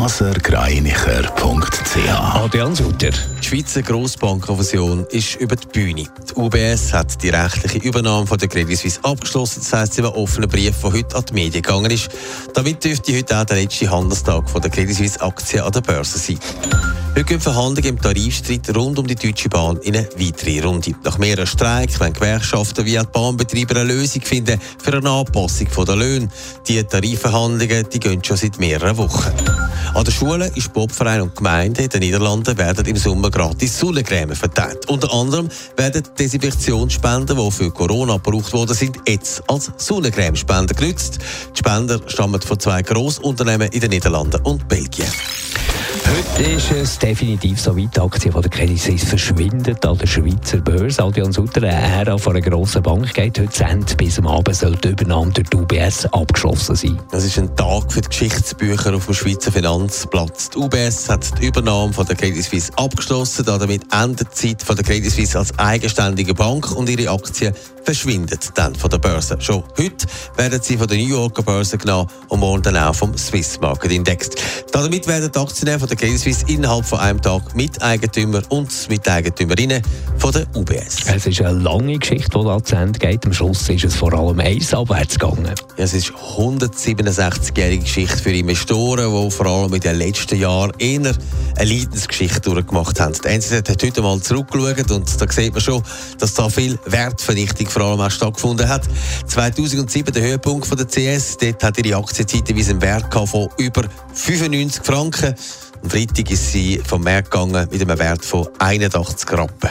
blasergreinicher.ch Adrian Sutter. Die Schweizer Grossbankenfusion ist über die Bühne. Die UBS hat die rechtliche Übernahme von der Credit Suisse abgeschlossen. Das heisst, sie war offener Brief, der heute an die Medien gegangen ist. Damit dürfte heute auch der letzte Handelstag von der Credit Suisse Aktien an der Börse sein. Heute gehen Verhandlungen im Tarifstreit rund um die Deutsche Bahn in eine weitere Runde. Nach mehreren Streiks wollen Gewerkschaften wie auch die Bahnbetreiber eine Lösung finden für eine Anpassung der Löhne. Die Tarifverhandlungen die gehen schon seit mehreren Wochen. An den Schulen, in Sportvereinen und Gemeinden in den Niederlanden werden im Sommer gratis Sonnencreme verteilt. Unter anderem werden Desinfektionsspender, die für Corona gebraucht worden sind, jetzt als Sonnencremespender genutzt. Die Spender stammen von zwei Grossunternehmen in den Niederlanden und Belgien. Heute ist es definitiv so weit, die Aktie von der Credit Suisse verschwindet an der Schweizer Börse. Adrian Sutter, Ära von einer grossen Bank geht heute Ende. Bis am Abend soll die Übernahme durch die UBS abgeschlossen sein. Das ist ein Tag für die Geschichtsbücher auf dem Schweizer Finanzplatz. Die UBS hat die Übernahme von der Credit Suisse abgeschlossen. Damit endet die Zeit von der Credit Suisse als eigenständige Bank und ihre Aktien verschwindet dann von der Börse. Schon heute werden sie von der New Yorker Börse genommen und morgen dann auch vom Swiss Market Index. Damit werden die Aktionäre von der Credit Suisse innerhalb von einem Tag Miteigentümer und Miteigentümerinnen von der UBS. Es ist eine lange Geschichte, die da zu Ende geht. Am Schluss ist es vor allem eins abwärts gegangen. Ja, es ist eine 167-jährige Geschichte für Investoren, die vor allem in den letzten Jahren eher eine Leidensgeschichte durchgemacht haben. Die NZZ hat heute mal zurückgeschaut und da sieht man schon, dass da viel Wertvernichtung vor allem auch stattgefunden hat. 2007 der Höhepunkt von der CS, dort hat ihre Aktienzeit einen Wert von über 95 Franken. Am Freitag ist sie vom Markt gegangen mit einem Wert von 81 Rappen.